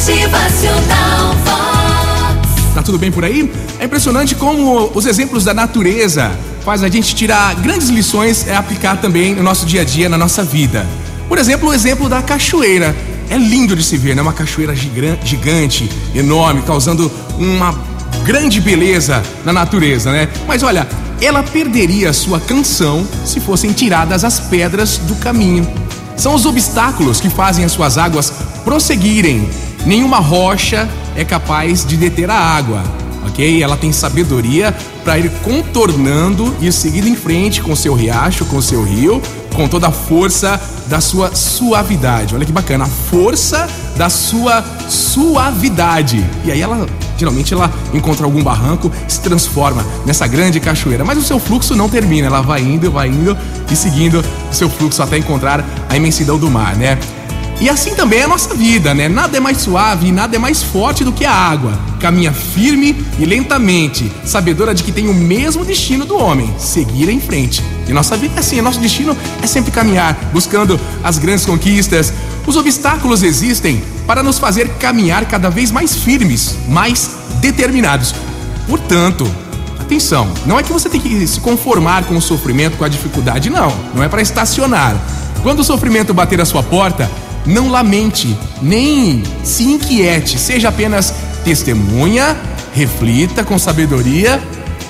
Motivacional Vox. Tá tudo bem por aí? É impressionante como os exemplos da natureza faz a gente tirar grandes lições e aplicar também no nosso dia a dia, na nossa vida. Por exemplo, o exemplo da cachoeira. É lindo de se ver, né? Uma cachoeira gigan- gigante, enorme, causando uma grande beleza na natureza, né? Mas olha, ela perderia sua canção se fossem tiradas as pedras do caminho. São os obstáculos que fazem as suas águas prosseguirem. Nenhuma rocha é capaz de deter a água, ok? Ela tem sabedoria para ir contornando e seguindo em frente com seu riacho, com seu rio, com toda a força da sua suavidade. Olha que bacana, a força da sua suavidade. E aí ela geralmente ela encontra algum barranco, se transforma nessa grande cachoeira, mas o seu fluxo não termina, ela vai indo, vai indo e seguindo o seu fluxo até encontrar a imensidão do mar, né? E assim também é a nossa vida, né? Nada é mais suave e nada é mais forte do que a água. Caminha firme e lentamente, sabedora de que tem o mesmo destino do homem, seguir em frente. E nossa vida é assim, nosso destino é sempre caminhar, buscando as grandes conquistas. Os obstáculos existem para nos fazer caminhar cada vez mais firmes, mais determinados. Portanto, Atenção, não é que você tem que se conformar com o sofrimento, com a dificuldade, não. Não é para estacionar. Quando o sofrimento bater a sua porta, não lamente, nem se inquiete, seja apenas testemunha, reflita com sabedoria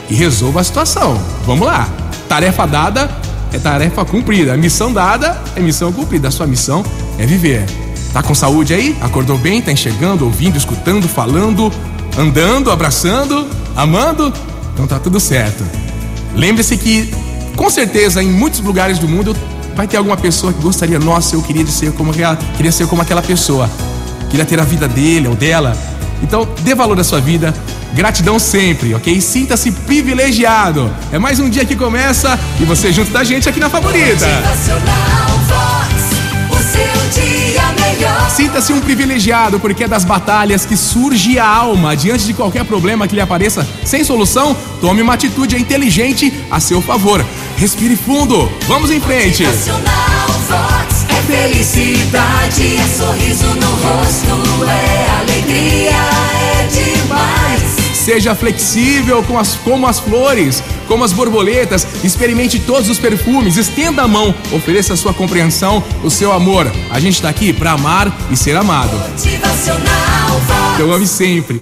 e resolva a situação. Vamos lá. Tarefa dada é tarefa cumprida. Missão dada é missão cumprida. A sua missão é viver. Tá com saúde aí? Acordou bem? Tá enxergando, ouvindo, escutando, falando, andando, abraçando, amando? Então tá tudo certo. Lembre-se que, com certeza, em muitos lugares do mundo vai ter alguma pessoa que gostaria, nossa, eu queria ser como aquela, queria ser como aquela pessoa. Queria ter a vida dele ou dela. Então, dê valor à sua vida. Gratidão sempre, ok? Sinta-se privilegiado. É mais um dia que começa e você junto da gente aqui na Favorita. Motivacional Sinta-se um privilegiado, porque é das batalhas que surge a alma. Diante de qualquer problema que lhe apareça sem solução, tome uma atitude inteligente a seu favor. Respire fundo, vamos em frente. É felicidade, é sorriso no rosto, é alegria. Seja flexível com as, como as flores, como as borboletas, experimente todos os perfumes, estenda a mão, ofereça a sua compreensão, o seu amor. A gente está aqui para amar e ser amado. Vox. Então ame sempre.